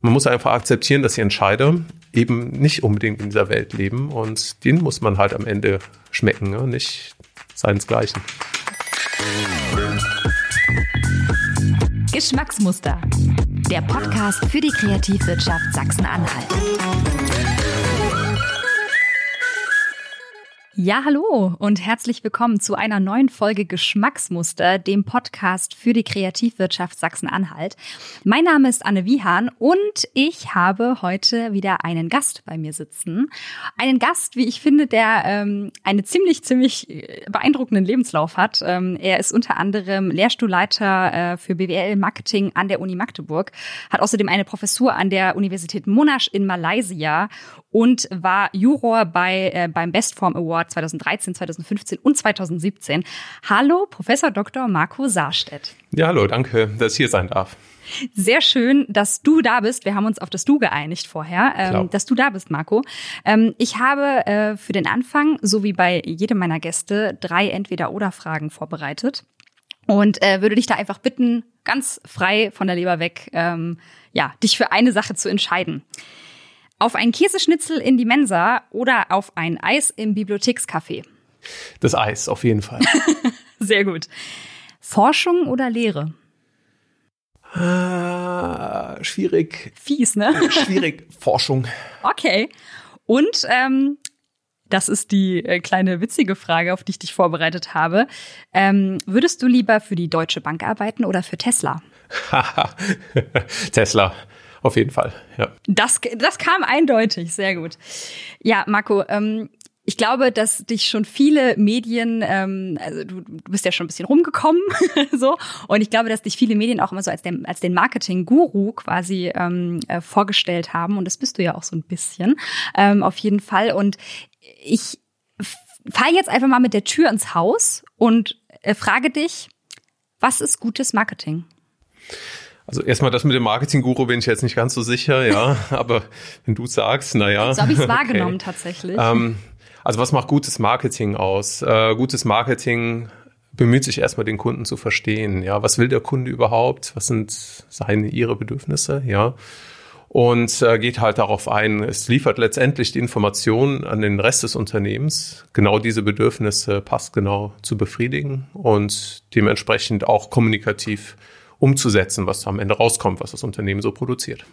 Man muss einfach akzeptieren, dass die Entscheider eben nicht unbedingt in dieser Welt leben und denen muss man halt am Ende schmecken, ne? nicht seinesgleichen. Geschmacksmuster. Der Podcast für die Kreativwirtschaft Sachsen-Anhalt. Ja, hallo und herzlich willkommen zu einer neuen Folge Geschmacksmuster, dem Podcast für die Kreativwirtschaft Sachsen-Anhalt. Mein Name ist Anne Wiehan und ich habe heute wieder einen Gast bei mir sitzen. Einen Gast, wie ich finde, der ähm, einen ziemlich, ziemlich äh, beeindruckenden Lebenslauf hat. Ähm, er ist unter anderem Lehrstuhlleiter äh, für BWL Marketing an der Uni Magdeburg, hat außerdem eine Professur an der Universität Monash in Malaysia und war Juror bei, äh, beim Bestform Award 2013, 2015 und 2017. Hallo, Professor Dr. Marco Saarstedt. Ja, hallo, danke, dass ich hier sein darf. Sehr schön, dass du da bist. Wir haben uns auf das Du geeinigt vorher, ähm, dass du da bist, Marco. Ähm, ich habe äh, für den Anfang, so wie bei jedem meiner Gäste, drei Entweder-Oder-Fragen vorbereitet und äh, würde dich da einfach bitten, ganz frei von der Leber weg, ähm, ja, dich für eine Sache zu entscheiden. Auf ein Käseschnitzel in die Mensa oder auf ein Eis im Bibliothekscafé? Das Eis, auf jeden Fall. Sehr gut. Forschung oder Lehre? Ah, schwierig. Fies, ne? Schwierig. Forschung. Okay. Und ähm, das ist die äh, kleine witzige Frage, auf die ich dich vorbereitet habe. Ähm, würdest du lieber für die Deutsche Bank arbeiten oder für Tesla? Tesla. Auf jeden Fall, ja. Das, das kam eindeutig, sehr gut. Ja, Marco, ähm, ich glaube, dass dich schon viele Medien, ähm, also du, du bist ja schon ein bisschen rumgekommen, so, und ich glaube, dass dich viele Medien auch immer so als den, als den Marketing-Guru quasi ähm, äh, vorgestellt haben, und das bist du ja auch so ein bisschen, ähm, auf jeden Fall. Und ich fall jetzt einfach mal mit der Tür ins Haus und äh, frage dich, was ist gutes Marketing? Also erstmal das mit dem Marketing-Guru bin ich jetzt nicht ganz so sicher, ja. Aber wenn du sagst, naja. So habe ich es wahrgenommen okay. tatsächlich. Ähm, also was macht gutes Marketing aus? Äh, gutes Marketing bemüht sich erstmal den Kunden zu verstehen. Ja, was will der Kunde überhaupt? Was sind seine, ihre Bedürfnisse? Ja. Und äh, geht halt darauf ein, es liefert letztendlich die Information an den Rest des Unternehmens, genau diese Bedürfnisse passgenau zu befriedigen und dementsprechend auch kommunikativ umzusetzen, was am Ende rauskommt, was das Unternehmen so produziert.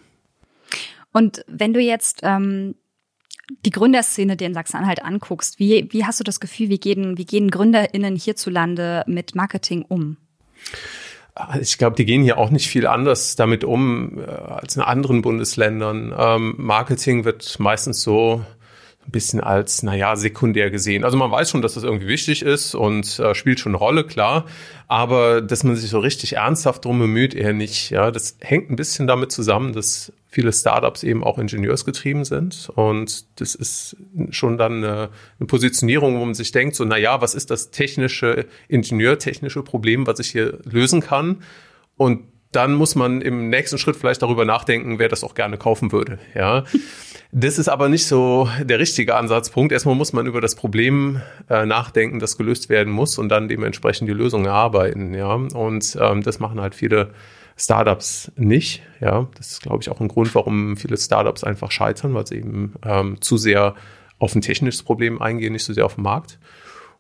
Und wenn du jetzt ähm, die Gründerszene dir in Sachsen-Anhalt anguckst, wie, wie hast du das Gefühl, wie gehen, wie gehen GründerInnen hierzulande mit Marketing um? Ich glaube, die gehen hier auch nicht viel anders damit um äh, als in anderen Bundesländern. Ähm, Marketing wird meistens so ein bisschen als, naja, sekundär gesehen. Also man weiß schon, dass das irgendwie wichtig ist und äh, spielt schon eine Rolle, klar. Aber dass man sich so richtig ernsthaft drum bemüht, eher nicht. Ja, das hängt ein bisschen damit zusammen, dass viele Startups eben auch ingenieursgetrieben sind. Und das ist schon dann eine, eine Positionierung, wo man sich denkt, so, naja, was ist das technische, ingenieurtechnische Problem, was ich hier lösen kann? Und dann muss man im nächsten Schritt vielleicht darüber nachdenken, wer das auch gerne kaufen würde. Ja, das ist aber nicht so der richtige Ansatzpunkt. Erstmal muss man über das Problem äh, nachdenken, das gelöst werden muss und dann dementsprechend die Lösung erarbeiten. Ja, und ähm, das machen halt viele Startups nicht. Ja, das ist glaube ich auch ein Grund, warum viele Startups einfach scheitern, weil sie eben ähm, zu sehr auf ein technisches Problem eingehen, nicht so sehr auf den Markt.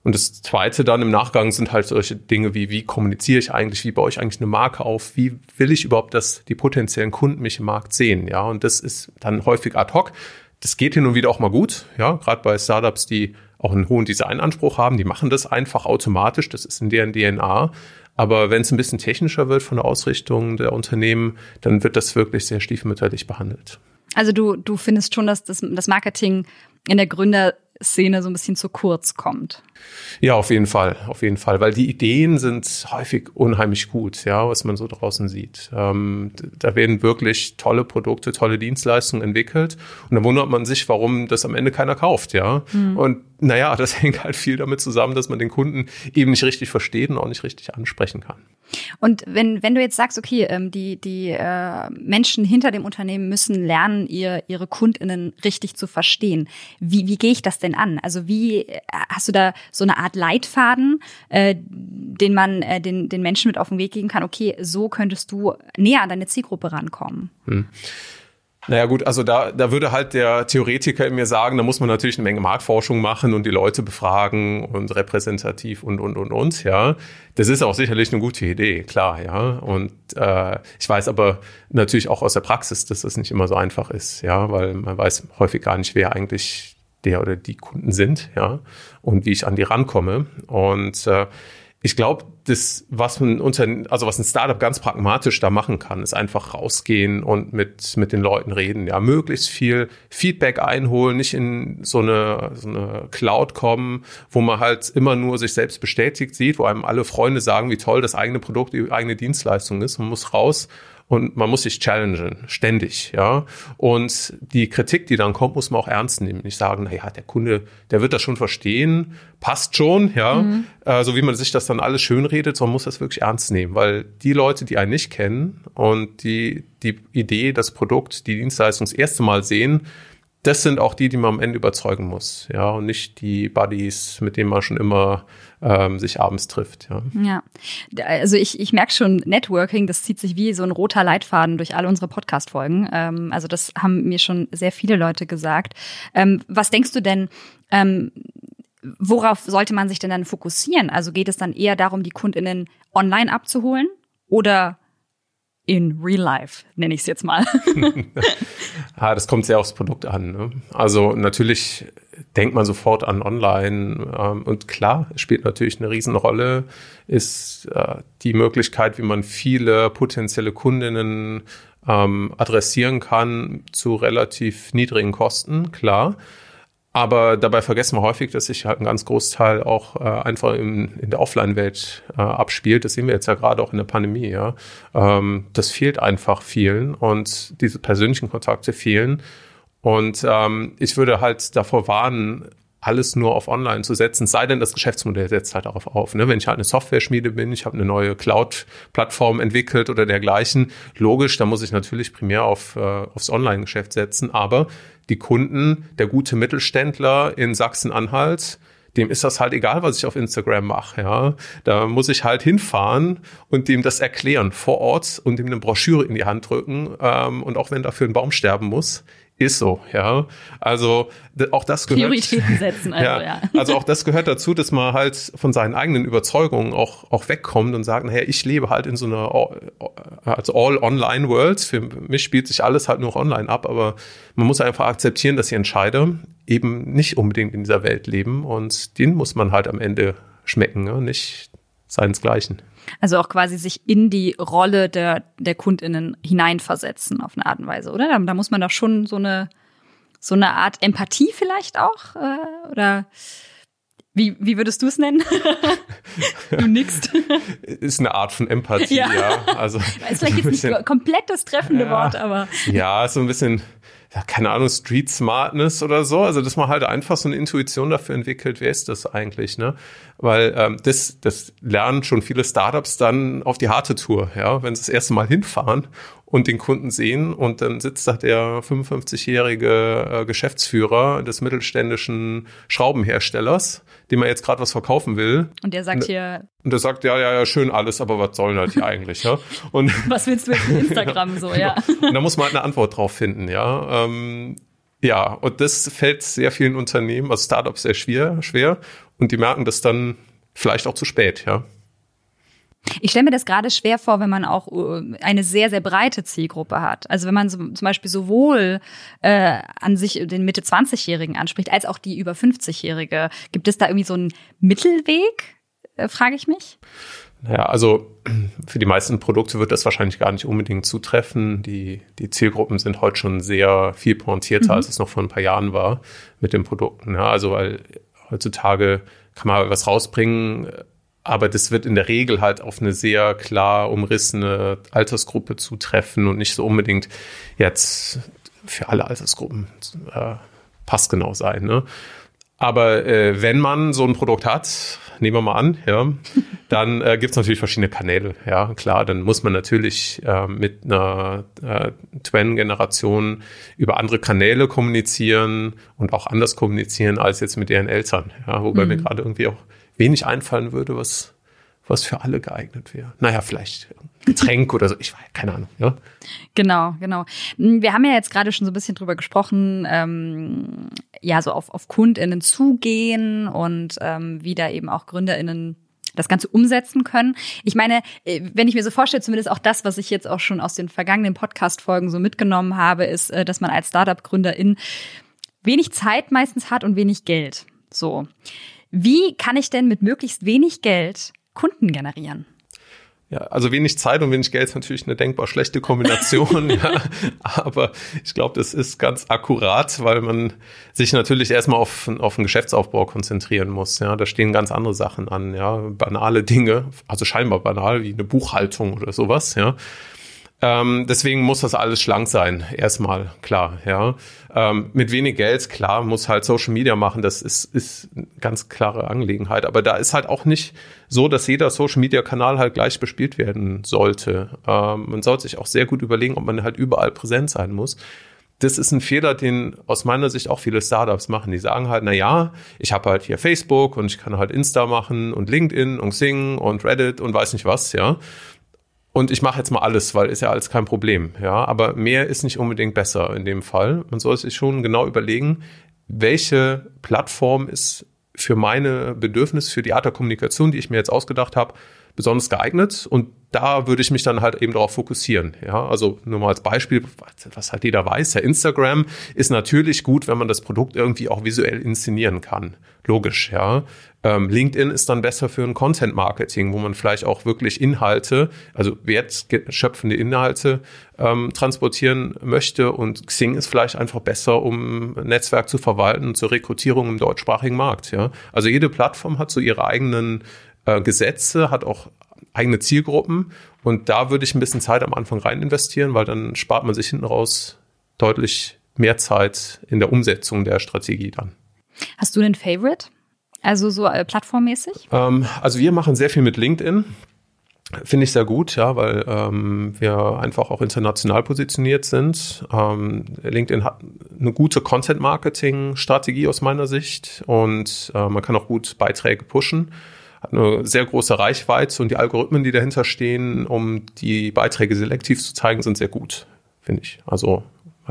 Und das Zweite dann im Nachgang sind halt solche Dinge wie, wie kommuniziere ich eigentlich, wie baue ich eigentlich eine Marke auf, wie will ich überhaupt, dass die potenziellen Kunden mich im Markt sehen, ja. Und das ist dann häufig ad hoc. Das geht hin und wieder auch mal gut, ja. Gerade bei Startups, die auch einen hohen Designanspruch haben, die machen das einfach automatisch, das ist in deren DNA. Aber wenn es ein bisschen technischer wird von der Ausrichtung der Unternehmen, dann wird das wirklich sehr stiefmütterlich behandelt. Also du, du findest schon, dass das, das Marketing in der Gründer Szene so ein bisschen zu kurz kommt. Ja, auf jeden Fall, auf jeden Fall, weil die Ideen sind häufig unheimlich gut, ja, was man so draußen sieht. Ähm, da werden wirklich tolle Produkte, tolle Dienstleistungen entwickelt und dann wundert man sich, warum das am Ende keiner kauft, ja. Mhm. Und naja, das hängt halt viel damit zusammen, dass man den Kunden eben nicht richtig versteht und auch nicht richtig ansprechen kann. Und wenn, wenn du jetzt sagst, okay, ähm, die, die äh, Menschen hinter dem Unternehmen müssen lernen, ihr, ihre KundInnen richtig zu verstehen. Wie, wie gehe ich das denn an? Also wie äh, hast du da so eine Art Leitfaden, äh, den man äh, den, den Menschen mit auf den Weg geben kann, okay, so könntest du näher an deine Zielgruppe rankommen? Hm. Naja gut, also da, da würde halt der Theoretiker in mir sagen, da muss man natürlich eine Menge Marktforschung machen und die Leute befragen und repräsentativ und, und, und, und, ja. Das ist auch sicherlich eine gute Idee, klar, ja. Und äh, ich weiß aber natürlich auch aus der Praxis, dass das nicht immer so einfach ist, ja, weil man weiß häufig gar nicht, wer eigentlich der oder die Kunden sind, ja, und wie ich an die rankomme. Und äh, ich glaube, das, was ein unter, also was ein Startup ganz pragmatisch da machen kann, ist einfach rausgehen und mit, mit den Leuten reden. Ja, möglichst viel Feedback einholen, nicht in so eine, so eine Cloud kommen, wo man halt immer nur sich selbst bestätigt sieht, wo einem alle Freunde sagen, wie toll das eigene Produkt, die eigene Dienstleistung ist. Man muss raus und man muss sich challengen, ständig, ja. Und die Kritik, die dann kommt, muss man auch ernst nehmen. Nicht sagen, na ja, der Kunde, der wird das schon verstehen, passt schon, ja. Mhm. Äh, so wie man sich das dann alles schönredet, sondern muss das wirklich ernst nehmen, weil die Leute, die einen nicht kennen und die die Idee, das Produkt, die Dienstleistung das erste Mal sehen, das sind auch die, die man am Ende überzeugen muss, ja, und nicht die Buddies, mit denen man schon immer ähm, sich abends trifft. Ja, ja. also ich, ich merke schon, Networking, das zieht sich wie so ein roter Leitfaden durch alle unsere Podcast-Folgen. Ähm, also das haben mir schon sehr viele Leute gesagt. Ähm, was denkst du denn? Ähm, worauf sollte man sich denn dann fokussieren? Also geht es dann eher darum, die KundInnen online abzuholen oder in real life, nenne ich es jetzt mal. ja, das kommt sehr aufs Produkt an. Ne? Also natürlich denkt man sofort an online ähm, und klar, es spielt natürlich eine Riesenrolle, ist äh, die Möglichkeit, wie man viele potenzielle Kundinnen ähm, adressieren kann zu relativ niedrigen Kosten, klar. Aber dabei vergessen wir häufig, dass sich halt ein ganz Großteil auch äh, einfach im, in der Offline-Welt äh, abspielt. Das sehen wir jetzt ja gerade auch in der Pandemie. Ja, ähm, das fehlt einfach vielen und diese persönlichen Kontakte fehlen. Und ähm, ich würde halt davor warnen, alles nur auf Online zu setzen, sei denn das Geschäftsmodell setzt halt darauf auf. Ne? Wenn ich halt eine Software-Schmiede bin, ich habe eine neue Cloud-Plattform entwickelt oder dergleichen, logisch, da muss ich natürlich primär auf, äh, aufs Online-Geschäft setzen, aber die Kunden, der gute Mittelständler in Sachsen-Anhalt, dem ist das halt egal, was ich auf Instagram mache. Ja, da muss ich halt hinfahren und dem das erklären vor Ort und ihm eine Broschüre in die Hand drücken. Ähm, und auch wenn dafür ein Baum sterben muss, ist so, ja. Also auch das gehört. Prioritäten setzen, also ja, ja. Also auch das gehört dazu, dass man halt von seinen eigenen Überzeugungen auch, auch wegkommt und sagt, naja, ich lebe halt in so einer also All-Online-World. Für mich spielt sich alles halt nur online ab, aber man muss einfach akzeptieren, dass die Entscheider eben nicht unbedingt in dieser Welt leben und den muss man halt am Ende schmecken, ne? nicht seinesgleichen. Also auch quasi sich in die Rolle der, der KundInnen hineinversetzen auf eine Art und Weise, oder? Da, da muss man doch schon so eine, so eine Art Empathie vielleicht auch, äh, oder wie, wie würdest du es nennen? du nix. Ist eine Art von Empathie, ja. ja. Also, ist vielleicht jetzt nicht komplett das treffende ja, Wort, aber. Ja, so ein bisschen ja, keine Ahnung, Street Smartness oder so. Also, dass man halt einfach so eine Intuition dafür entwickelt, wer ist das eigentlich, ne? Weil ähm, das, das lernen schon viele Startups dann auf die harte Tour, ja, wenn sie das erste Mal hinfahren und den Kunden sehen und dann sitzt da der 55-jährige äh, Geschäftsführer des mittelständischen Schraubenherstellers, dem er jetzt gerade was verkaufen will. Und der sagt hier. Und der sagt, ja, ja, ja, schön alles, aber was soll das hier eigentlich, ja? Und was willst du mit Instagram so, ja? Und da muss man halt eine Antwort drauf finden, ja. Ähm, ja, und das fällt sehr vielen Unternehmen, also Startups sehr schwer, schwer. Und die merken das dann vielleicht auch zu spät, ja. Ich stelle mir das gerade schwer vor, wenn man auch äh, eine sehr, sehr breite Zielgruppe hat. Also wenn man zum Beispiel sowohl äh, an sich den Mitte 20-Jährigen anspricht, als auch die über 50-Jährige. Gibt es da irgendwie so einen Mittelweg, äh, frage ich mich? Naja, also für die meisten Produkte wird das wahrscheinlich gar nicht unbedingt zutreffen. Die, die Zielgruppen sind heute schon sehr viel pointierter, mhm. als es noch vor ein paar Jahren war mit den Produkten. Ja, also weil heutzutage kann man was rausbringen, aber das wird in der Regel halt auf eine sehr klar umrissene Altersgruppe zutreffen und nicht so unbedingt jetzt für alle Altersgruppen äh, passgenau sein. Ne? Aber äh, wenn man so ein Produkt hat, nehmen wir mal an, ja, dann äh, gibt es natürlich verschiedene Kanäle. Ja, klar, dann muss man natürlich äh, mit einer äh, Twen-Generation über andere Kanäle kommunizieren und auch anders kommunizieren als jetzt mit ihren Eltern. Ja, wobei mhm. mir gerade irgendwie auch wenig einfallen würde, was, was für alle geeignet wäre. Naja, vielleicht Getränk oder so, ich weiß, keine Ahnung. Ja? Genau, genau. Hm, wir haben ja jetzt gerade schon so ein bisschen drüber gesprochen, ähm, ja, so auf, auf KundInnen zugehen und ähm, wie da eben auch GründerInnen das Ganze umsetzen können. Ich meine, äh, wenn ich mir so vorstelle, zumindest auch das, was ich jetzt auch schon aus den vergangenen Podcast-Folgen so mitgenommen habe, ist, äh, dass man als Startup-Gründerin wenig Zeit meistens hat und wenig Geld. So. Wie kann ich denn mit möglichst wenig Geld Kunden generieren? Ja, also wenig Zeit und wenig Geld ist natürlich eine denkbar schlechte Kombination, ja. Aber ich glaube, das ist ganz akkurat, weil man sich natürlich erstmal auf, auf den Geschäftsaufbau konzentrieren muss. Ja, da stehen ganz andere Sachen an, ja, banale Dinge, also scheinbar banal, wie eine Buchhaltung oder sowas, ja. Ähm, deswegen muss das alles schlank sein, erstmal, klar, ja. Ähm, mit wenig Geld, klar, muss halt Social Media machen, das ist, ist eine ganz klare Angelegenheit. Aber da ist halt auch nicht so, dass jeder Social Media Kanal halt gleich bespielt werden sollte. Ähm, man sollte sich auch sehr gut überlegen, ob man halt überall präsent sein muss das ist ein Fehler, den aus meiner Sicht auch viele Startups machen. Die sagen halt, na ja, ich habe halt hier Facebook und ich kann halt Insta machen und LinkedIn und Sing und Reddit und weiß nicht was, ja und ich mache jetzt mal alles, weil ist ja alles kein Problem. Ja, aber mehr ist nicht unbedingt besser in dem Fall. Man soll sich schon genau überlegen, welche Plattform ist für meine Bedürfnisse, für die Art der Kommunikation, die ich mir jetzt ausgedacht habe, besonders geeignet und da würde ich mich dann halt eben darauf fokussieren. Ja, also nur mal als Beispiel, was halt jeder weiß, ja, Instagram ist natürlich gut, wenn man das Produkt irgendwie auch visuell inszenieren kann. Logisch, ja. Ähm, LinkedIn ist dann besser für ein Content Marketing, wo man vielleicht auch wirklich Inhalte, also wertschöpfende Inhalte ähm, transportieren möchte und Xing ist vielleicht einfach besser, um ein Netzwerk zu verwalten zur Rekrutierung im deutschsprachigen Markt, ja. Also jede Plattform hat so ihre eigenen äh, Gesetze, hat auch eigene Zielgruppen und da würde ich ein bisschen Zeit am Anfang rein investieren, weil dann spart man sich hinten raus deutlich mehr Zeit in der Umsetzung der Strategie dann. Hast du einen Favorite? Also so äh, plattformmäßig? Ähm, also wir machen sehr viel mit LinkedIn. Finde ich sehr gut, ja, weil ähm, wir einfach auch international positioniert sind. Ähm, LinkedIn hat eine gute Content-Marketing-Strategie aus meiner Sicht und äh, man kann auch gut Beiträge pushen hat eine sehr große Reichweite und die Algorithmen, die dahinter stehen, um die Beiträge selektiv zu zeigen, sind sehr gut, finde ich. Also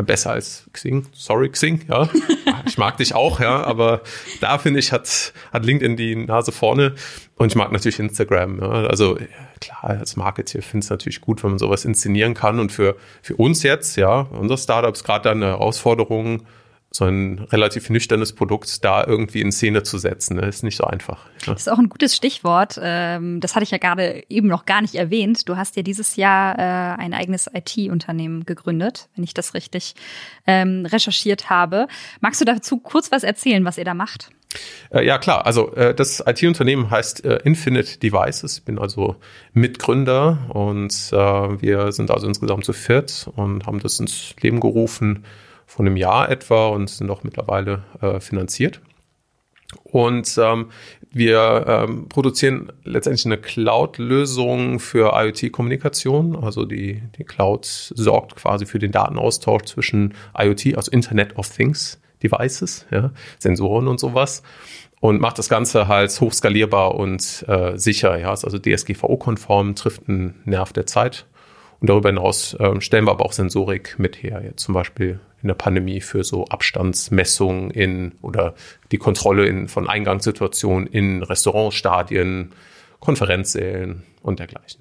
besser als Xing. Sorry, Xing, ja. Ich mag dich auch, ja, aber da finde ich, hat, hat LinkedIn die Nase vorne und ich mag natürlich Instagram. Ja. Also klar, als Marketer finde ich es natürlich gut, wenn man sowas inszenieren kann und für, für uns jetzt, ja, unser Startup ist gerade eine Herausforderung, so ein relativ nüchternes Produkt da irgendwie in Szene zu setzen. Ne? Ist nicht so einfach. Ne? Das ist auch ein gutes Stichwort. Ähm, das hatte ich ja gerade eben noch gar nicht erwähnt. Du hast ja dieses Jahr äh, ein eigenes IT-Unternehmen gegründet, wenn ich das richtig ähm, recherchiert habe. Magst du dazu kurz was erzählen, was ihr da macht? Äh, ja, klar. Also äh, das IT-Unternehmen heißt Infinite Devices. Ich bin also Mitgründer und wir sind also insgesamt zu viert und haben das ins Leben gerufen von einem Jahr etwa und sind auch mittlerweile äh, finanziert. Und ähm, wir ähm, produzieren letztendlich eine Cloud-Lösung für IoT-Kommunikation. Also die, die Cloud sorgt quasi für den Datenaustausch zwischen IoT, also Internet of Things Devices, ja, Sensoren und sowas. Und macht das Ganze halt hochskalierbar und äh, sicher. Ja, ist also DSGVO-konform, trifft einen Nerv der Zeit. Und darüber hinaus äh, stellen wir aber auch Sensorik mit her. Jetzt zum Beispiel in der Pandemie für so Abstandsmessungen in oder die Kontrolle in, von Eingangssituationen in Restaurantstadien, Konferenzsälen und dergleichen.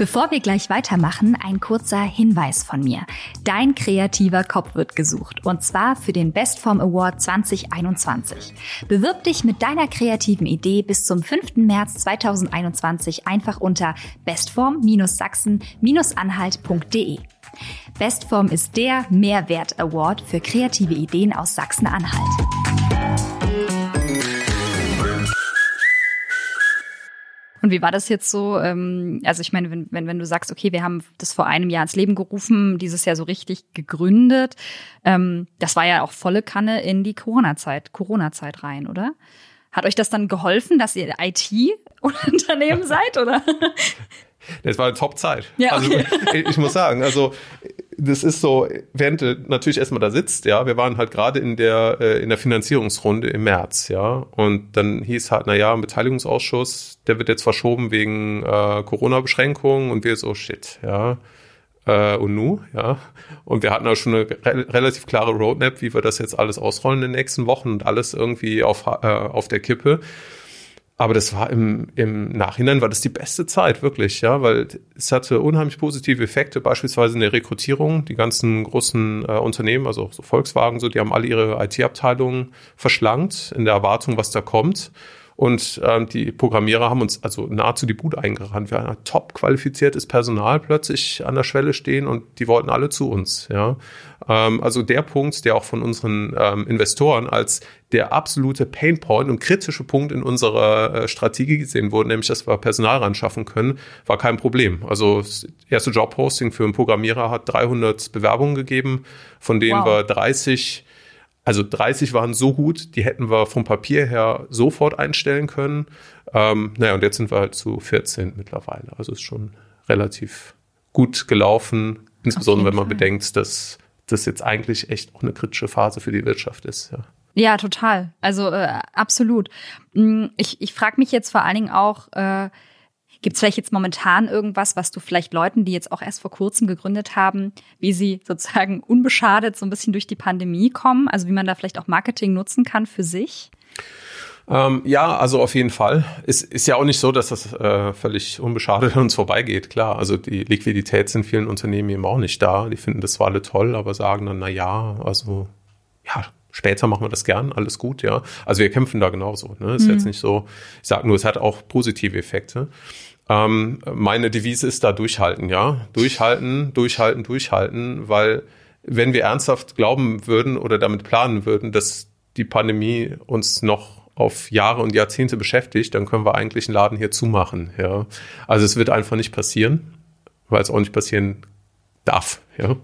Bevor wir gleich weitermachen, ein kurzer Hinweis von mir. Dein kreativer Kopf wird gesucht und zwar für den Bestform Award 2021. Bewirb dich mit deiner kreativen Idee bis zum 5. März 2021 einfach unter bestform-sachsen-anhalt.de. Bestform ist der Mehrwert Award für kreative Ideen aus Sachsen-Anhalt. Und wie war das jetzt so? Ähm, also ich meine, wenn, wenn, wenn du sagst, okay, wir haben das vor einem Jahr ins Leben gerufen, dieses Jahr so richtig gegründet, ähm, das war ja auch volle Kanne in die Corona-Zeit, Corona-Zeit rein, oder? Hat euch das dann geholfen, dass ihr IT-Unternehmen seid, oder? Das war eine Top-Zeit. Ja, also, okay. Also ich muss sagen, also das ist so, während du natürlich erstmal da sitzt, ja, wir waren halt gerade in der, äh, in der Finanzierungsrunde im März, ja, und dann hieß halt, na ja, Beteiligungsausschuss, der wird jetzt verschoben wegen äh, Corona-Beschränkungen und wir so, shit, ja, äh, und nu, ja. Und wir hatten auch schon eine re relativ klare Roadmap, wie wir das jetzt alles ausrollen in den nächsten Wochen und alles irgendwie auf, äh, auf der Kippe. Aber das war im, im Nachhinein war das die beste Zeit, wirklich, ja, weil es hatte unheimlich positive Effekte, beispielsweise in der Rekrutierung. Die ganzen großen äh, Unternehmen, also so Volkswagen, so, die haben alle ihre IT-Abteilungen verschlankt in der Erwartung, was da kommt. Und ähm, die Programmierer haben uns also nahezu die Bude eingerannt. Wir hatten top qualifiziertes Personal plötzlich an der Schwelle stehen und die wollten alle zu uns. Ja, ähm, also der Punkt, der auch von unseren ähm, Investoren als der absolute Painpoint und kritische Punkt in unserer äh, Strategie gesehen wurde, nämlich dass wir Personal ran schaffen können, war kein Problem. Also das erste Jobposting für einen Programmierer hat 300 Bewerbungen gegeben, von denen wow. wir 30 also 30 waren so gut, die hätten wir vom Papier her sofort einstellen können. Ähm, naja, und jetzt sind wir halt zu 14 mittlerweile. Also ist schon relativ gut gelaufen, insbesondere wenn man Fall. bedenkt, dass das jetzt eigentlich echt auch eine kritische Phase für die Wirtschaft ist. Ja. Ja, total. Also äh, absolut. Hm, ich, ich frage mich jetzt vor allen Dingen auch, äh, Gibt es vielleicht jetzt momentan irgendwas, was du vielleicht Leuten, die jetzt auch erst vor kurzem gegründet haben, wie sie sozusagen unbeschadet so ein bisschen durch die Pandemie kommen? Also wie man da vielleicht auch Marketing nutzen kann für sich? Ähm, ja, also auf jeden Fall. Es ist ja auch nicht so, dass das äh, völlig unbeschadet an uns vorbeigeht. Klar, also die Liquidität sind vielen Unternehmen eben auch nicht da. Die finden das zwar alle toll, aber sagen dann, na ja, also ja, Später machen wir das gern, alles gut, ja. Also wir kämpfen da genauso. Ne? Ist mhm. jetzt nicht so, ich sage nur, es hat auch positive Effekte. Ähm, meine Devise ist da durchhalten, ja. Durchhalten, durchhalten, durchhalten, weil wenn wir ernsthaft glauben würden oder damit planen würden, dass die Pandemie uns noch auf Jahre und Jahrzehnte beschäftigt, dann können wir eigentlich einen Laden hier zumachen, ja. Also es wird einfach nicht passieren, weil es auch nicht passieren darf, ja.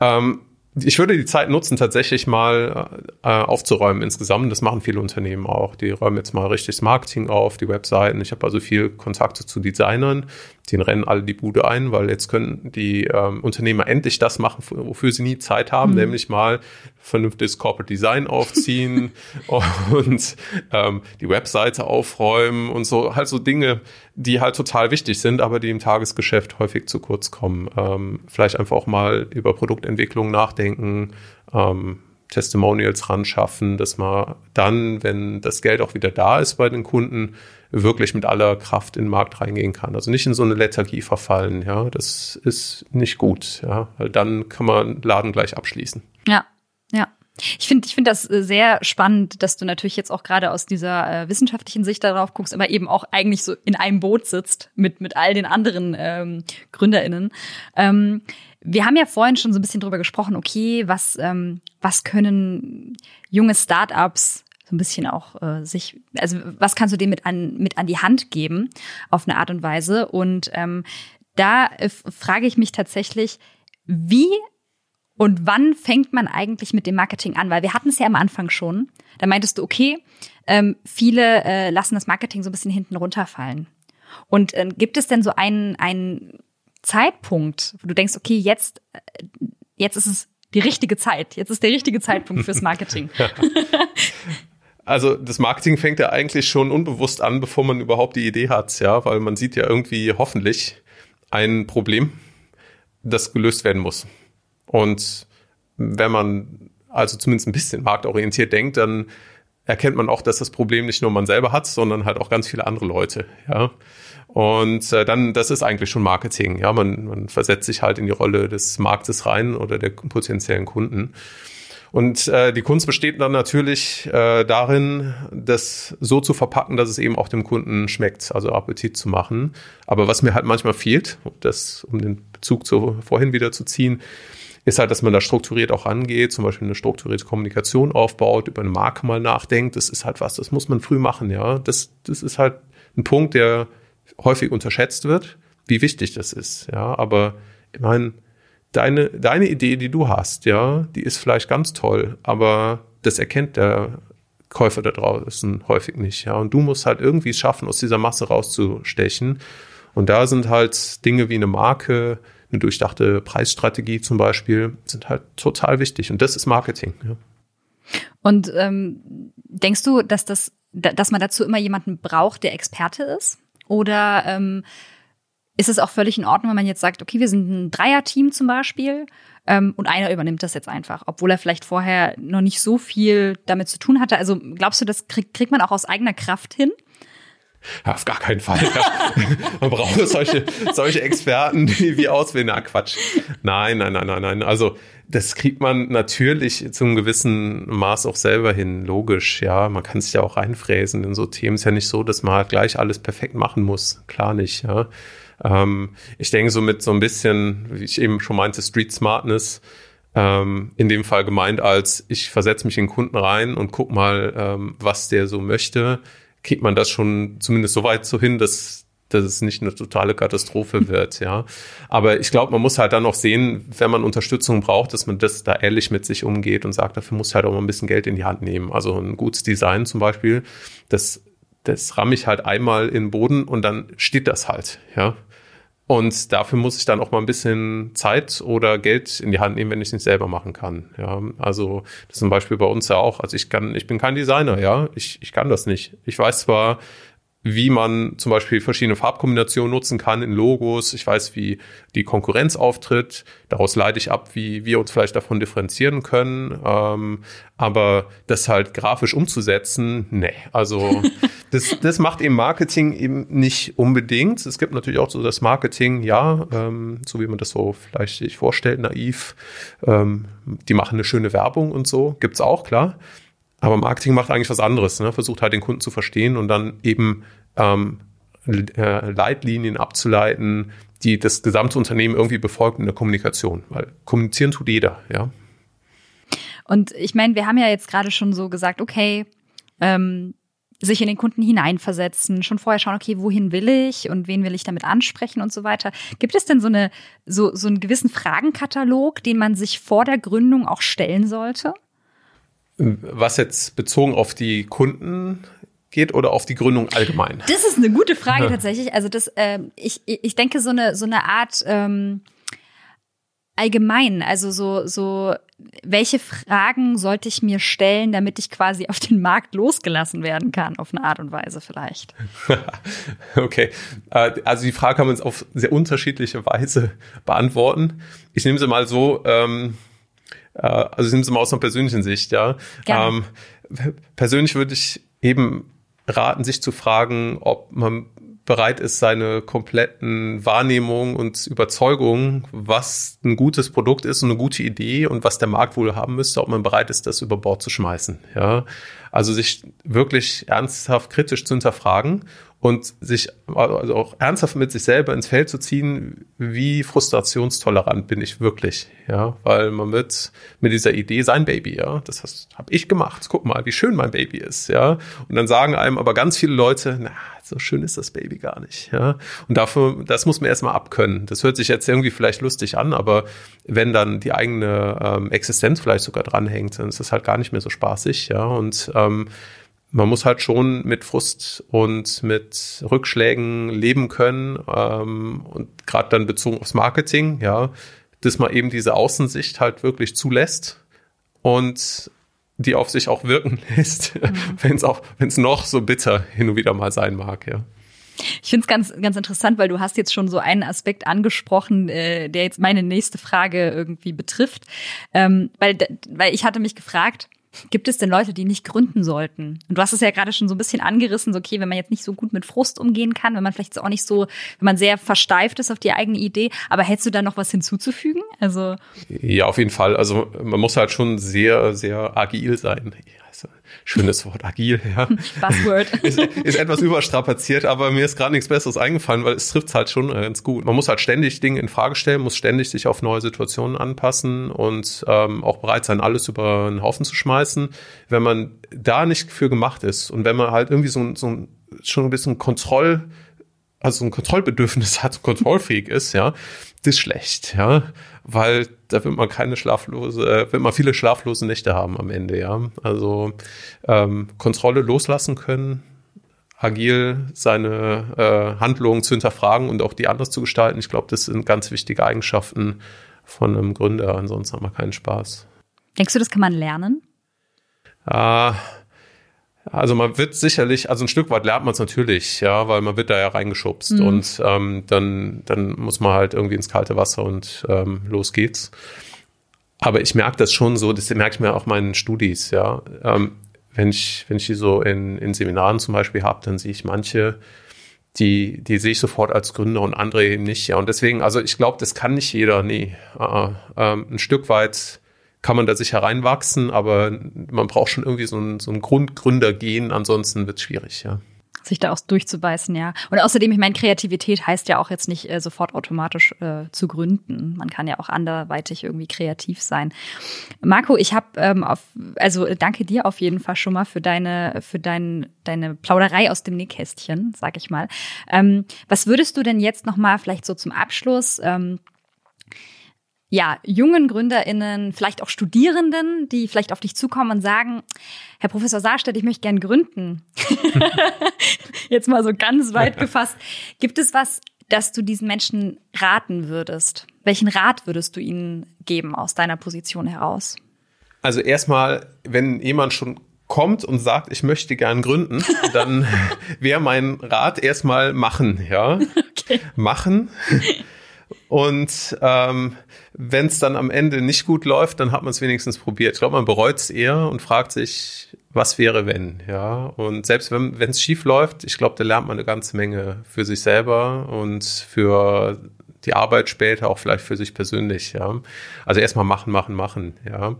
Ähm, ich würde die Zeit nutzen, tatsächlich mal äh, aufzuräumen insgesamt. Das machen viele Unternehmen auch. Die räumen jetzt mal richtig das Marketing auf, die Webseiten. Ich habe also viel Kontakte zu Designern, den rennen alle die Bude ein, weil jetzt können die ähm, Unternehmer endlich das machen, wofür sie nie Zeit haben, mhm. nämlich mal vernünftiges Corporate Design aufziehen und ähm, die Webseite aufräumen und so halt so Dinge, die halt total wichtig sind, aber die im Tagesgeschäft häufig zu kurz kommen. Ähm, vielleicht einfach auch mal über Produktentwicklung nachdenken, ähm, Testimonials ran schaffen, dass man dann, wenn das Geld auch wieder da ist bei den Kunden, wirklich mit aller Kraft in den Markt reingehen kann. Also nicht in so eine Lethargie verfallen, ja. Das ist nicht gut, ja. Dann kann man Laden gleich abschließen. Ja, ja. Ich finde ich finde das äh, sehr spannend, dass du natürlich jetzt auch gerade aus dieser äh, wissenschaftlichen Sicht darauf guckst, aber eben auch eigentlich so in einem Boot sitzt mit, mit all den anderen ähm, GründerInnen. Ähm, wir haben ja vorhin schon so ein bisschen drüber gesprochen, okay, was, ähm, was können junge Startups so ein bisschen auch äh, sich, also was kannst du dem mit an, mit an die Hand geben auf eine Art und Weise? Und ähm, da äh, frage ich mich tatsächlich, wie und wann fängt man eigentlich mit dem Marketing an? Weil wir hatten es ja am Anfang schon. Da meintest du, okay, ähm, viele äh, lassen das Marketing so ein bisschen hinten runterfallen. Und äh, gibt es denn so einen, einen Zeitpunkt, wo du denkst, okay, jetzt, äh, jetzt ist es die richtige Zeit. Jetzt ist der richtige Zeitpunkt fürs Marketing. Also das Marketing fängt ja eigentlich schon unbewusst an, bevor man überhaupt die Idee hat, ja, weil man sieht ja irgendwie hoffentlich ein Problem, das gelöst werden muss. Und wenn man also zumindest ein bisschen marktorientiert denkt, dann erkennt man auch, dass das Problem nicht nur man selber hat, sondern halt auch ganz viele andere Leute, ja. Und äh, dann, das ist eigentlich schon Marketing, ja. Man, man versetzt sich halt in die Rolle des Marktes rein oder der potenziellen Kunden. Und äh, die Kunst besteht dann natürlich äh, darin, das so zu verpacken, dass es eben auch dem Kunden schmeckt, also Appetit zu machen. Aber was mir halt manchmal fehlt, das, um den Bezug zu, vorhin wieder zu ziehen, ist halt, dass man da strukturiert auch rangeht, zum Beispiel eine strukturierte Kommunikation aufbaut, über eine Marke mal nachdenkt. Das ist halt was, das muss man früh machen, ja. Das, das ist halt ein Punkt, der häufig unterschätzt wird, wie wichtig das ist, ja. Aber ich meine, deine, deine Idee, die du hast, ja, die ist vielleicht ganz toll, aber das erkennt der Käufer da draußen häufig nicht, ja. Und du musst halt irgendwie schaffen, aus dieser Masse rauszustechen. Und da sind halt Dinge wie eine Marke, eine durchdachte Preisstrategie zum Beispiel sind halt total wichtig. Und das ist Marketing. Ja. Und ähm, denkst du, dass das, dass man dazu immer jemanden braucht, der Experte ist? Oder ähm, ist es auch völlig in Ordnung, wenn man jetzt sagt, okay, wir sind ein Dreierteam zum Beispiel ähm, und einer übernimmt das jetzt einfach, obwohl er vielleicht vorher noch nicht so viel damit zu tun hatte. Also glaubst du, das krieg, kriegt man auch aus eigener Kraft hin? Ja, auf gar keinen Fall. Man braucht solche, solche Experten, die wir auswählen. Na, Quatsch. Nein, nein, nein, nein, nein. Also, das kriegt man natürlich zum gewissen Maß auch selber hin, logisch. Ja, man kann sich ja auch reinfräsen in so Themen. Ist ja nicht so, dass man halt gleich alles perfekt machen muss. Klar nicht, ja. Ähm, ich denke, so mit so ein bisschen, wie ich eben schon meinte, Street Smartness, ähm, in dem Fall gemeint als, ich versetze mich in den Kunden rein und guck mal, ähm, was der so möchte, kriegt man das schon zumindest so weit so hin, dass, dass es nicht eine totale Katastrophe wird, ja. Aber ich glaube, man muss halt dann noch sehen, wenn man Unterstützung braucht, dass man das da ehrlich mit sich umgeht und sagt, dafür muss halt auch mal ein bisschen Geld in die Hand nehmen. Also ein gutes Design zum Beispiel, das, das ramme ich halt einmal in den Boden und dann steht das halt, ja. Und dafür muss ich dann auch mal ein bisschen Zeit oder Geld in die Hand nehmen, wenn ich es nicht selber machen kann. Ja, also das ist zum Beispiel bei uns ja auch. Also ich kann, ich bin kein Designer, ja, ich, ich kann das nicht. Ich weiß zwar, wie man zum Beispiel verschiedene Farbkombinationen nutzen kann in Logos. Ich weiß, wie die Konkurrenz auftritt. Daraus leite ich ab, wie wir uns vielleicht davon differenzieren können. Ähm, aber das halt grafisch umzusetzen, nee. Also das, das macht eben Marketing eben nicht unbedingt. Es gibt natürlich auch so das Marketing, ja, ähm, so wie man das so vielleicht sich vorstellt, naiv. Ähm, die machen eine schöne Werbung und so. Gibt's auch, klar. Aber Marketing macht eigentlich was anderes, ne? versucht halt den Kunden zu verstehen und dann eben ähm, äh, Leitlinien abzuleiten, die das gesamte Unternehmen irgendwie befolgt in der Kommunikation. Weil kommunizieren tut jeder, ja. Und ich meine, wir haben ja jetzt gerade schon so gesagt, okay, ähm, sich in den Kunden hineinversetzen, schon vorher schauen, okay, wohin will ich und wen will ich damit ansprechen und so weiter. Gibt es denn so eine so so einen gewissen Fragenkatalog, den man sich vor der Gründung auch stellen sollte? Was jetzt bezogen auf die Kunden geht oder auf die Gründung allgemein? Das ist eine gute Frage ja. tatsächlich. Also das, äh, ich, ich denke so eine so eine Art ähm, allgemein, also so so welche Fragen sollte ich mir stellen, damit ich quasi auf den Markt losgelassen werden kann, auf eine Art und Weise vielleicht? okay, äh, also die Frage kann man auf sehr unterschiedliche Weise beantworten. Ich nehme sie mal so. Ähm, äh, also ich nehme es mal aus einer persönlichen Sicht, ja. Ähm, persönlich würde ich eben raten, sich zu fragen, ob man bereit ist, seine kompletten Wahrnehmungen und Überzeugungen, was ein gutes Produkt ist und eine gute Idee und was der Markt wohl haben müsste, ob man bereit ist, das über Bord zu schmeißen. Ja, also sich wirklich ernsthaft kritisch zu hinterfragen und sich also auch ernsthaft mit sich selber ins Feld zu ziehen, wie frustrationstolerant bin ich wirklich, ja, weil man wird mit dieser Idee sein Baby, ja, das habe ich gemacht. Guck mal, wie schön mein Baby ist, ja, und dann sagen einem aber ganz viele Leute, na, so schön ist das Baby gar nicht, ja, und dafür, das muss man erstmal abkönnen. Das hört sich jetzt irgendwie vielleicht lustig an, aber wenn dann die eigene ähm, Existenz vielleicht sogar dranhängt, dann ist das halt gar nicht mehr so spaßig, ja, und ähm, man muss halt schon mit Frust und mit Rückschlägen leben können ähm, und gerade dann bezogen aufs Marketing, ja, dass man eben diese Außensicht halt wirklich zulässt und die auf sich auch wirken lässt, mhm. wenn es auch, wenn es noch so bitter hin und wieder mal sein mag, ja. Ich finde es ganz, ganz interessant, weil du hast jetzt schon so einen Aspekt angesprochen, äh, der jetzt meine nächste Frage irgendwie betrifft. Ähm, weil, weil ich hatte mich gefragt, Gibt es denn Leute, die nicht gründen sollten? Und du hast es ja gerade schon so ein bisschen angerissen, so okay, wenn man jetzt nicht so gut mit Frust umgehen kann, wenn man vielleicht auch nicht so, wenn man sehr versteift ist auf die eigene Idee, aber hättest du da noch was hinzuzufügen? Also ja, auf jeden Fall. Also man muss halt schon sehr, sehr agil sein schönes Wort, agil, ja. Buzzword. ist, ist etwas überstrapaziert, aber mir ist gerade nichts Besseres eingefallen, weil es trifft halt schon ganz gut. Man muss halt ständig Dinge in Frage stellen, muss ständig sich auf neue Situationen anpassen und ähm, auch bereit sein, alles über einen Haufen zu schmeißen. Wenn man da nicht für gemacht ist und wenn man halt irgendwie so, so schon ein bisschen Kontroll, also ein Kontrollbedürfnis hat, kontrollfähig ist, ja, das ist schlecht, ja weil da wird man keine schlaflose, äh, wird man viele schlaflose Nächte haben am Ende, ja. Also ähm, Kontrolle loslassen können, agil seine äh, Handlungen zu hinterfragen und auch die anders zu gestalten. Ich glaube, das sind ganz wichtige Eigenschaften von einem Gründer. Ansonsten haben wir keinen Spaß. Denkst du, das kann man lernen? Äh, also man wird sicherlich, also ein Stück weit lernt man es natürlich, ja, weil man wird da ja reingeschubst mhm. und ähm, dann, dann muss man halt irgendwie ins kalte Wasser und ähm, los geht's. Aber ich merke das schon so, das merke ich mir auch meinen Studis, ja. Ähm, wenn ich, wenn ich die so in, in Seminaren zum Beispiel habe, dann sehe ich manche, die, die sehe ich sofort als Gründer und andere eben nicht, ja. Und deswegen, also ich glaube, das kann nicht jeder, nee. Äh, äh, ein Stück weit kann man da sich hereinwachsen, aber man braucht schon irgendwie so ein, so ein Grundgründergehen, ansonsten wird es schwierig, ja. Sich da auch durchzubeißen, ja. Und außerdem, ich meine, Kreativität heißt ja auch jetzt nicht äh, sofort automatisch äh, zu gründen. Man kann ja auch anderweitig irgendwie kreativ sein. Marco, ich habe ähm, also danke dir auf jeden Fall schon mal für deine, für dein, deine Plauderei aus dem Nähkästchen, sag ich mal. Ähm, was würdest du denn jetzt noch mal vielleicht so zum Abschluss ähm, ja, jungen GründerInnen, vielleicht auch Studierenden, die vielleicht auf dich zukommen und sagen, Herr Professor Saarstedt, ich möchte gern gründen. Jetzt mal so ganz weit gefasst. Gibt es was, das du diesen Menschen raten würdest? Welchen Rat würdest du ihnen geben aus deiner Position heraus? Also erstmal, wenn jemand schon kommt und sagt, ich möchte gern gründen, dann wäre mein Rat erstmal machen, ja. Okay. Machen. Und ähm, wenn es dann am Ende nicht gut läuft, dann hat man es wenigstens probiert. Ich glaube, man bereut es eher und fragt sich, was wäre wenn, ja. Und selbst wenn es schief läuft, ich glaube, da lernt man eine ganze Menge für sich selber und für die Arbeit später auch vielleicht für sich persönlich, ja. Also erstmal machen, machen, machen, ja.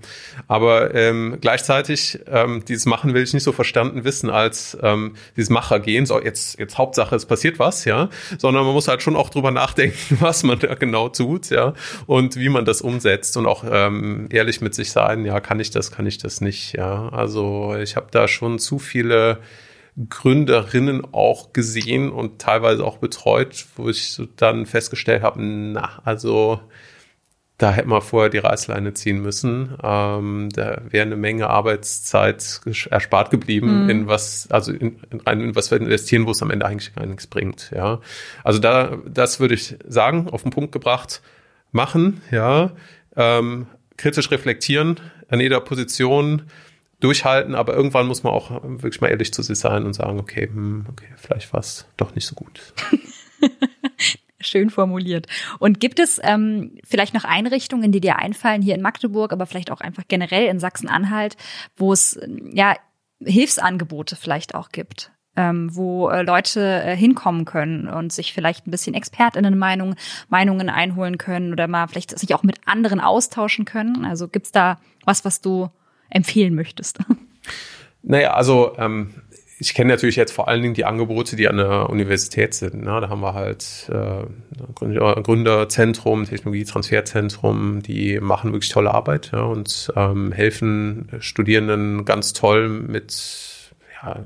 Aber ähm, gleichzeitig, ähm, dieses Machen will ich nicht so verstanden wissen als ähm, dieses Machergehen, so jetzt, jetzt Hauptsache, es passiert was, ja, sondern man muss halt schon auch drüber nachdenken, was man da genau tut, ja, und wie man das umsetzt und auch ähm, ehrlich mit sich sein, ja, kann ich das, kann ich das nicht, ja. Also ich habe da schon zu viele Gründerinnen auch gesehen und teilweise auch betreut, wo ich dann festgestellt habe, na, also da hätte man vorher die Reißleine ziehen müssen. Ähm, da wäre eine Menge Arbeitszeit erspart geblieben mhm. in was, also in, in, in was wir investieren, wo es am Ende eigentlich gar nichts bringt. Ja, also da, das würde ich sagen, auf den Punkt gebracht, machen, ja, ähm, kritisch reflektieren an jeder Position, durchhalten, aber irgendwann muss man auch wirklich mal ehrlich zu sich sein und sagen, okay, hm, okay, vielleicht war es doch nicht so gut. Schön formuliert. Und gibt es ähm, vielleicht noch Einrichtungen, die dir einfallen hier in Magdeburg, aber vielleicht auch einfach generell in Sachsen-Anhalt, wo es ja Hilfsangebote vielleicht auch gibt? Ähm, wo äh, Leute äh, hinkommen können und sich vielleicht ein bisschen ExpertInnen-Meinungen Meinungen einholen können oder mal vielleicht sich auch mit anderen austauschen können. Also gibt's da was, was du empfehlen möchtest? Naja, also ähm, ich kenne natürlich jetzt vor allen Dingen die Angebote, die an der Universität sind. Ne? Da haben wir halt äh, Gründerzentrum, Technologietransferzentrum, die machen wirklich tolle Arbeit ja, und ähm, helfen Studierenden ganz toll mit ja,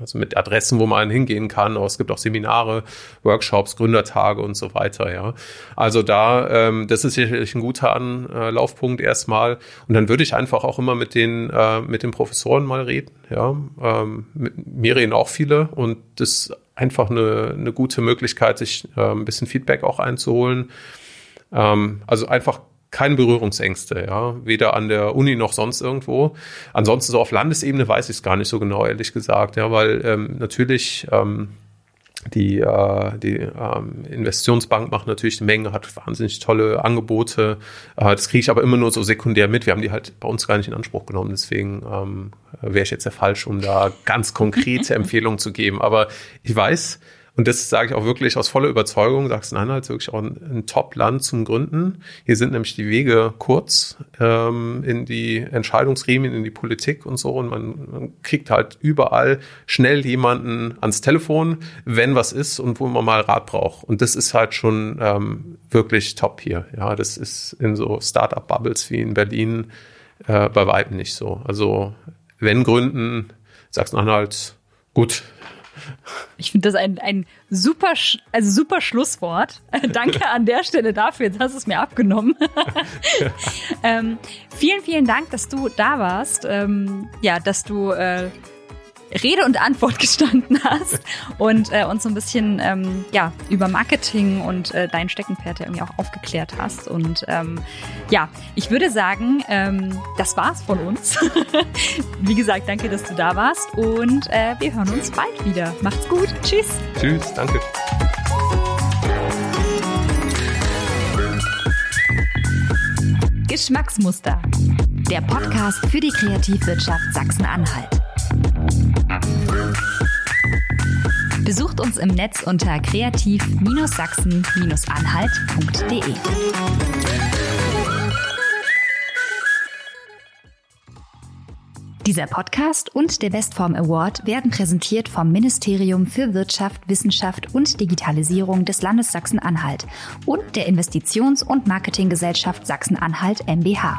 also mit Adressen, wo man hingehen kann. Aber es gibt auch Seminare, Workshops, Gründertage und so weiter. Ja, also da, ähm, das ist sicherlich ein guter Anlaufpunkt erstmal. Und dann würde ich einfach auch immer mit den äh, mit den Professoren mal reden. Ja, ähm, mir reden auch viele und das ist einfach eine, eine gute Möglichkeit, sich äh, ein bisschen Feedback auch einzuholen. Ähm, also einfach keine Berührungsängste, ja, weder an der Uni noch sonst irgendwo. Ansonsten so auf Landesebene weiß ich es gar nicht so genau, ehrlich gesagt, ja, weil ähm, natürlich ähm, die, äh, die ähm, Investitionsbank macht natürlich eine Menge, hat wahnsinnig tolle Angebote. Äh, das kriege ich aber immer nur so sekundär mit. Wir haben die halt bei uns gar nicht in Anspruch genommen. Deswegen ähm, wäre ich jetzt der falsch, um da ganz konkrete Empfehlungen zu geben. Aber ich weiß, und das sage ich auch wirklich aus voller Überzeugung. Sachsen-Anhalt ist wirklich auch ein, ein Top-Land zum Gründen. Hier sind nämlich die Wege kurz ähm, in die Entscheidungsgremien, in die Politik und so. Und man, man kriegt halt überall schnell jemanden ans Telefon, wenn was ist und wo man mal Rat braucht. Und das ist halt schon ähm, wirklich top hier. Ja, das ist in so Startup-Bubbles wie in Berlin äh, bei weitem nicht so. Also wenn Gründen, Sachsen-Anhalt, gut, ich finde das ein, ein super, also super Schlusswort. Danke an der Stelle dafür. Jetzt hast du es mir abgenommen. ähm, vielen, vielen Dank, dass du da warst. Ähm, ja, dass du äh, Rede und Antwort gestanden hast und äh, uns so ein bisschen ähm, ja, über Marketing und äh, dein Steckenpferd ja irgendwie auch aufgeklärt hast. Und ähm, ja, ich würde sagen, ähm, das war's von uns. Wie gesagt, danke, dass du da warst und äh, wir hören uns bald wieder. Macht's gut. Tschüss. Tschüss, danke. Geschmacksmuster. Der Podcast für die Kreativwirtschaft Sachsen-Anhalt. Besucht uns im Netz unter kreativ-sachsen-anhalt.de. Dieser Podcast und der Bestform Award werden präsentiert vom Ministerium für Wirtschaft, Wissenschaft und Digitalisierung des Landes Sachsen-Anhalt und der Investitions- und Marketinggesellschaft Sachsen-Anhalt MBH.